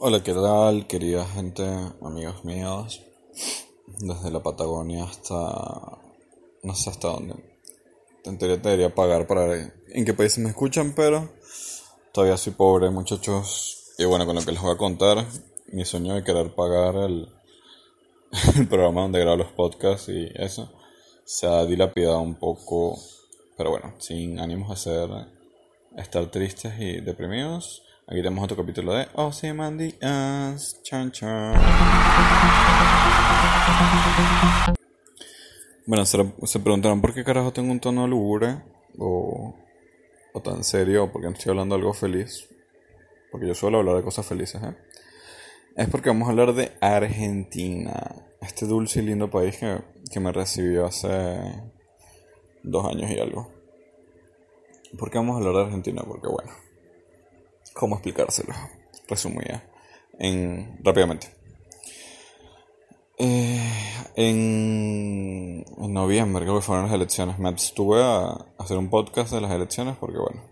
Hola, ¿qué tal, querida gente, amigos míos? Desde la Patagonia hasta. no sé hasta dónde. En teoría debería pagar para ver en qué países me escuchan, pero todavía soy pobre, muchachos. Y bueno, con lo que les voy a contar, mi sueño de querer pagar el, el programa donde grabo los podcasts y eso se ha dilapidado un poco, pero bueno, sin ánimos de ser, estar tristes y deprimidos. Aquí tenemos otro capítulo de Ozymandias. Chan chan. Bueno, se, se, preguntarán por qué carajo tengo un tono lúgubre o, o tan serio o por qué estoy hablando de algo feliz. Porque yo suelo hablar de cosas felices, ¿eh? Es porque vamos a hablar de Argentina. Este dulce y lindo país que, que me recibió hace dos años y algo. ¿Por qué vamos a hablar de Argentina? Porque bueno cómo explicárselo. Resumía en, rápidamente. Eh, en, en, noviembre, creo que fueron las elecciones, me abstuve a hacer un podcast de las elecciones porque, bueno,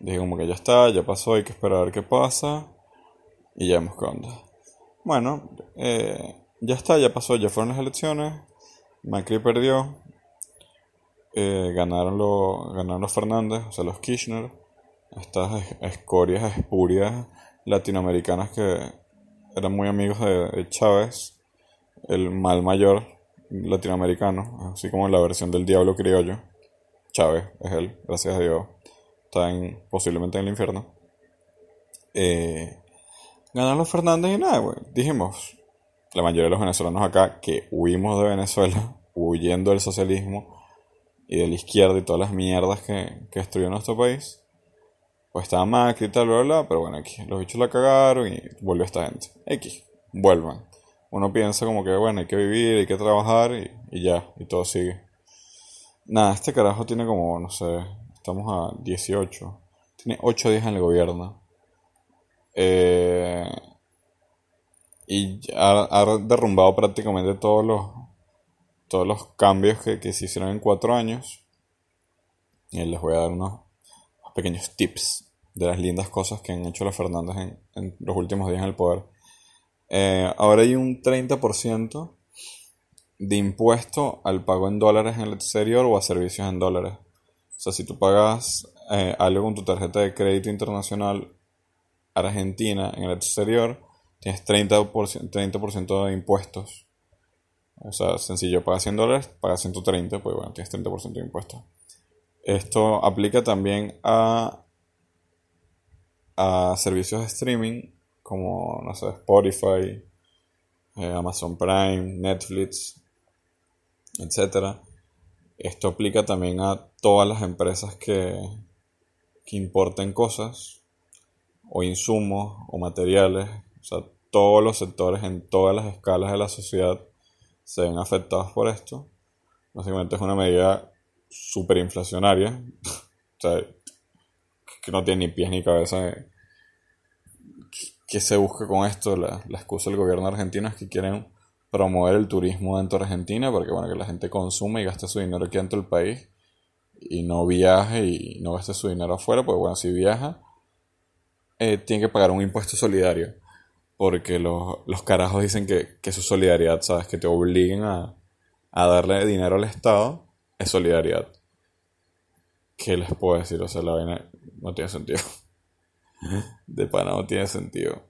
dije como que ya está, ya pasó, hay que esperar a ver qué pasa y ya vemos qué onda. Bueno, eh, ya está, ya pasó, ya fueron las elecciones, Macri perdió, eh, ganaron, los, ganaron los Fernández, o sea, los Kirchner estas escorias espurias latinoamericanas que eran muy amigos de Chávez, el mal mayor latinoamericano, así como la versión del diablo criollo. Chávez es él, gracias a Dios. Está en, posiblemente en el infierno. Eh, ganaron los Fernández y nada, güey. Dijimos, la mayoría de los venezolanos acá que huimos de Venezuela, huyendo del socialismo y de la izquierda y todas las mierdas que, que destruyó nuestro país pues estaba Macri y tal, bla, bla, pero bueno, aquí los bichos la cagaron y volvió esta gente. X, vuelvan. Uno piensa como que, bueno, hay que vivir, hay que trabajar y, ya, y todo sigue. Nada, este carajo tiene como, no sé, estamos a 18. Tiene 8 días en el gobierno. Eh, y ha, derrumbado prácticamente todos los, todos los cambios que, que se hicieron en 4 años. Y les voy a dar unos pequeños tips de las lindas cosas que han hecho los Fernández en, los últimos días en el poder. Eh, ahora hay un 30% de impuesto al pago en dólares en el exterior o a servicios en dólares. O sea, si tú pagas eh, algo con tu tarjeta de crédito internacional argentina en el exterior, tienes 30%, 30 de impuestos. O sea, sencillo, pagas 100 dólares, pagas 130, pues bueno, tienes 30% de impuestos. Esto aplica también a, a servicios de streaming como, no sé, Spotify, eh, Amazon Prime, Netflix, etc. Esto aplica también a todas las empresas que, que importen cosas o insumos o materiales. O sea, todos los sectores en todas las escalas de la sociedad se ven afectados por esto. Básicamente es una medida super inflacionaria. o sea, que no tiene ni pies ni cabeza. ¿Qué se busca con esto? La, la excusa del gobierno argentino es que quieren promover el turismo dentro de Argentina porque bueno que la gente consume y gaste su dinero aquí dentro del país y no viaje y no gaste su dinero afuera, pues bueno, si viaja, eh, tiene que pagar un impuesto solidario. Porque los, los carajos dicen que, que su solidaridad, ¿sabes? Que te obliguen a, a darle dinero al Estado es solidaridad. ¿Qué les puedo decir? O sea, la vaina no tiene sentido. De pana no tiene sentido.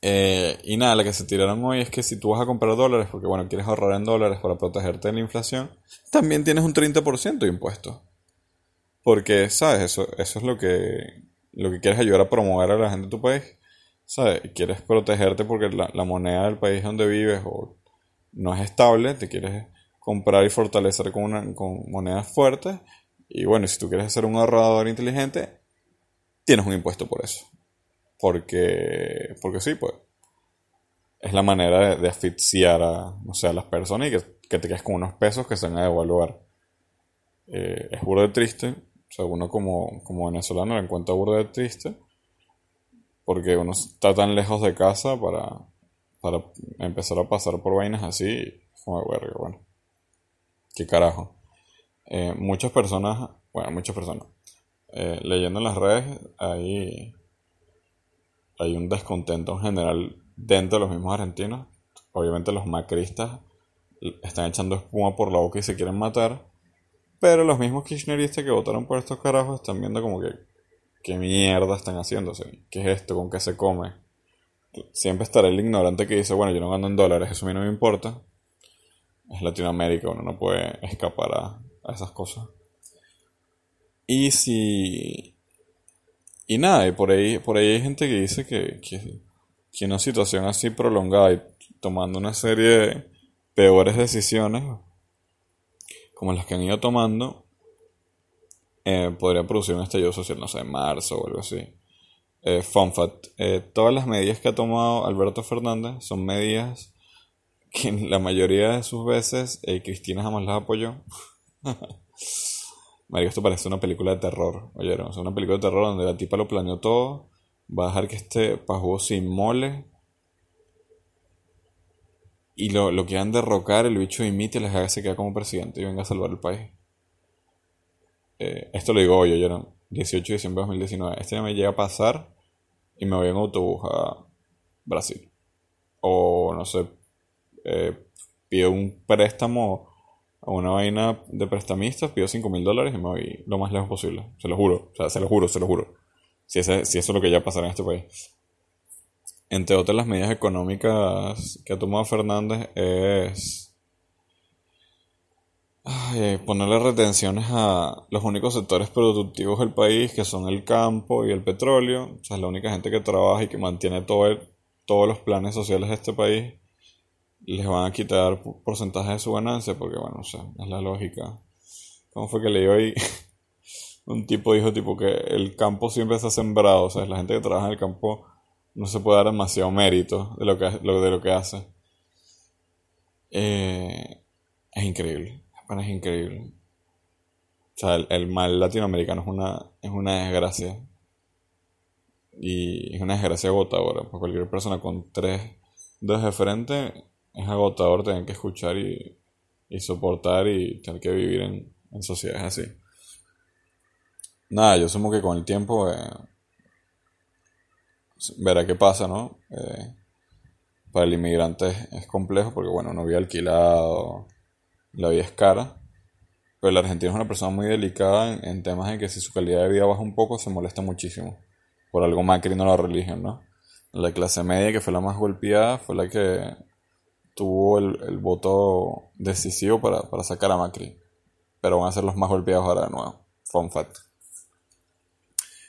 Eh, y nada, la que se tiraron hoy es que si tú vas a comprar dólares, porque bueno, quieres ahorrar en dólares para protegerte de la inflación, también tienes un 30% de impuestos. Porque, ¿sabes? Eso, eso es lo que, lo que quieres ayudar a promover a la gente de tu país. ¿Sabes? Quieres protegerte porque la, la moneda del país donde vives o no es estable, te quieres comprar y fortalecer con, una, con monedas fuertes. Y bueno, si tú quieres ser un ahorrador inteligente, tienes un impuesto por eso. Porque, porque sí, pues. Es la manera de, asfixiar a, no sé, a las personas y que, te quedes con unos pesos que se van a devaluar. Eh, es burdo de triste. O sea, uno como, como venezolano le encuentra burdo de triste. Porque uno está tan lejos de casa para, para empezar a pasar por vainas así. Como de verga. ¿Qué carajo? Eh, muchas personas, bueno, muchas personas, eh, leyendo en las redes, hay hay un descontento en general dentro de los mismos argentinos. Obviamente los macristas están echando espuma por la boca y se quieren matar. Pero los mismos kirchneristas que votaron por estos carajos están viendo como que qué mierda están haciéndose, qué es esto, con qué se come. Siempre estará el ignorante que dice, bueno, yo no gano en dólares, eso a mí no me importa. Es Latinoamérica, uno no puede escapar a, esas cosas. Y si... Y nada, y por ahí, por ahí hay gente que dice que, que, que una situación así prolongada y tomando una serie de peores decisiones, como las que han ido tomando, eh, podría producir un estallido social, no sé, en marzo o algo así. Eh, fun fact, eh, todas las medidas que ha tomado Alberto Fernández son medidas que la mayoría de sus veces Cristina jamás las apoyó. Mario, esto parece una película de terror, oyeron, es una película de terror donde la tipa lo planeó todo, va a dejar que este pajugo sin mole y lo, lo quieran derrocar, el bicho imite, les haga se quede como presidente y venga a salvar el país. Eh, esto lo digo hoy, oyeron, 18 de diciembre de 2019. Este me llega a pasar y me voy en autobús a Brasil. O no sé, eh, pido un préstamo a una vaina de prestamistas, pido 5 mil dólares y me voy lo más lejos posible. Se lo juro, o sea, se lo juro, se lo juro. Si, ese, si eso es lo que ya pasará en este país entre otras las medidas económicas que ha tomado Fernández es ponerle retenciones a los únicos sectores productivos del país, que son el campo y el petróleo. O sea, es la única gente que trabaja y que mantiene todo todos los planes sociales de este país. Les van a quitar porcentaje de su ganancia, porque bueno, o sea, es la lógica. ¿Cómo fue que leí hoy? Un tipo dijo tipo que el campo siempre está sembrado, o sea, la gente que trabaja en el campo no se puede dar demasiado mérito de lo que, de lo que hace. Eh, es increíble, es increíble. O sea, el, mal latinoamericano es una, es una desgracia. Y es una desgracia agotadora. Para cualquier persona con tres dedos de frente es agotador tener que escuchar y, y soportar y tener que vivir en, en sociedades así. Nada, yo asumo que con el tiempo eh, verá qué pasa, ¿no? Eh, para el inmigrante es, complejo porque, bueno, no había alquilado, la vida es cara. Pero el argentino es una persona muy delicada en, temas de que si su calidad de vida baja un poco se molesta muchísimo. Por algo Macri no la religión, ¿no? La clase media, que fue la más golpeada, fue la que tuvo el, voto decisivo para, para, sacar a Macri. Pero van a ser los más golpeados ahora de nuevo. Fun fact.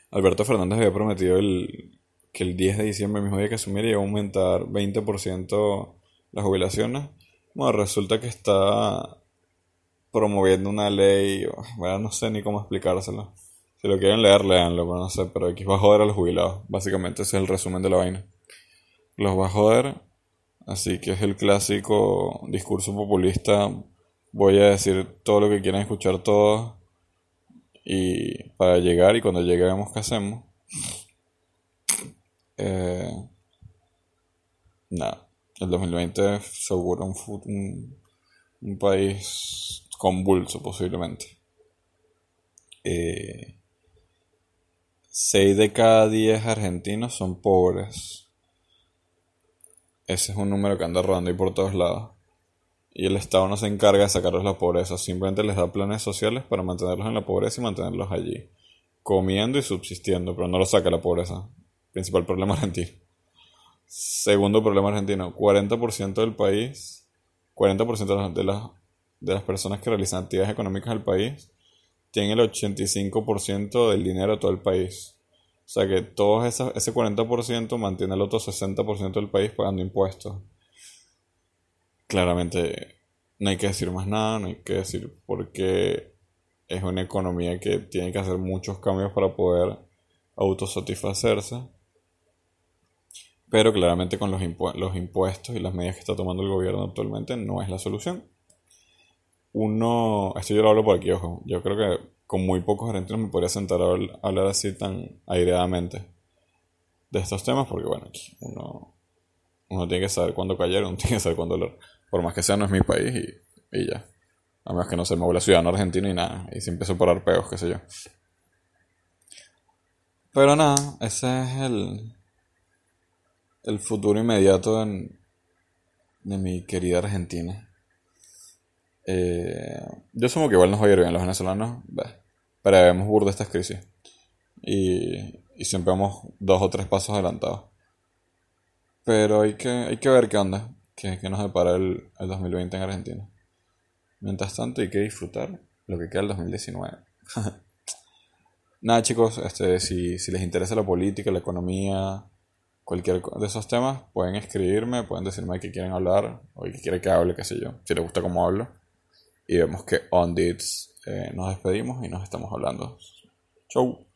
Alberto Fernández había prometido el, que el 10 de diciembre, el mismo día que asumiera, iba a aumentar 20% las jubilaciones. Bueno, resulta que está promoviendo una ley, bueno, no sé ni cómo explicárselo. Si lo quieren leer, leanlo, pero no sé, pero aquí va a joder a los jubilados. Básicamente ese es el resumen de la vaina. Los va a joder, así que es el clásico discurso populista. Voy a decir todo lo que quieran escuchar todos y para llegar y cuando lleguemos, ¿qué hacemos? Eh, nada, el 2020 seguro un, un, país convulso posiblemente. Eh, 6 de cada 10 argentinos son pobres. Ese es un número que anda rodando ahí por todos lados. Y el Estado no se encarga de sacarlos de la pobreza, simplemente les da planes sociales para mantenerlos en la pobreza y mantenerlos allí, comiendo y subsistiendo, pero no los saca la pobreza. Principal problema argentino. Segundo problema argentino, 40% del país, 40% de las, de las personas que realizan actividades económicas del país tienen el 85% del dinero de todo el país. O sea que todo ese 40% mantiene el otro 60% del país pagando impuestos. Claramente no hay que decir más nada, no hay que decir porque es una economía que tiene que hacer muchos cambios para poder autosatisfacerse. Pero claramente con los, los impuestos y las medidas que está tomando el gobierno actualmente no es la solución. Uno, esto yo lo hablo por aquí, ojo, yo creo que con muy pocos argentinos me podría sentar a hablar así tan aireadamente de estos temas, porque bueno, uno, uno tiene que saber cuándo callar, uno tiene que saber cuándo hablar. Por más que sea, no es mi país y, y ya. A menos que no se me vuelva ciudadano argentino y nada, y si empiezo a parar peos, qué sé yo. Pero nada, ese es el, el futuro inmediato de mi querida Argentina. Eh, yo asumo que igual nos va a ir bien los venezolanos, pero vemos burda estas crisis. Y, y siempre vamos dos o tres pasos adelantados. Pero hay que, hay que ver qué onda, qué, nos depara el, el 2020 en Argentina. Mientras tanto hay que disfrutar lo que queda del 2019. Nada chicos, este, si, si les interesa la política, la economía, cualquier de esos temas, pueden escribirme, pueden decirme de qué quieren hablar o qué quieren que hable, qué sé yo, si les gusta cómo hablo. Y vemos que on eh, nos despedimos y nos estamos hablando. Chau.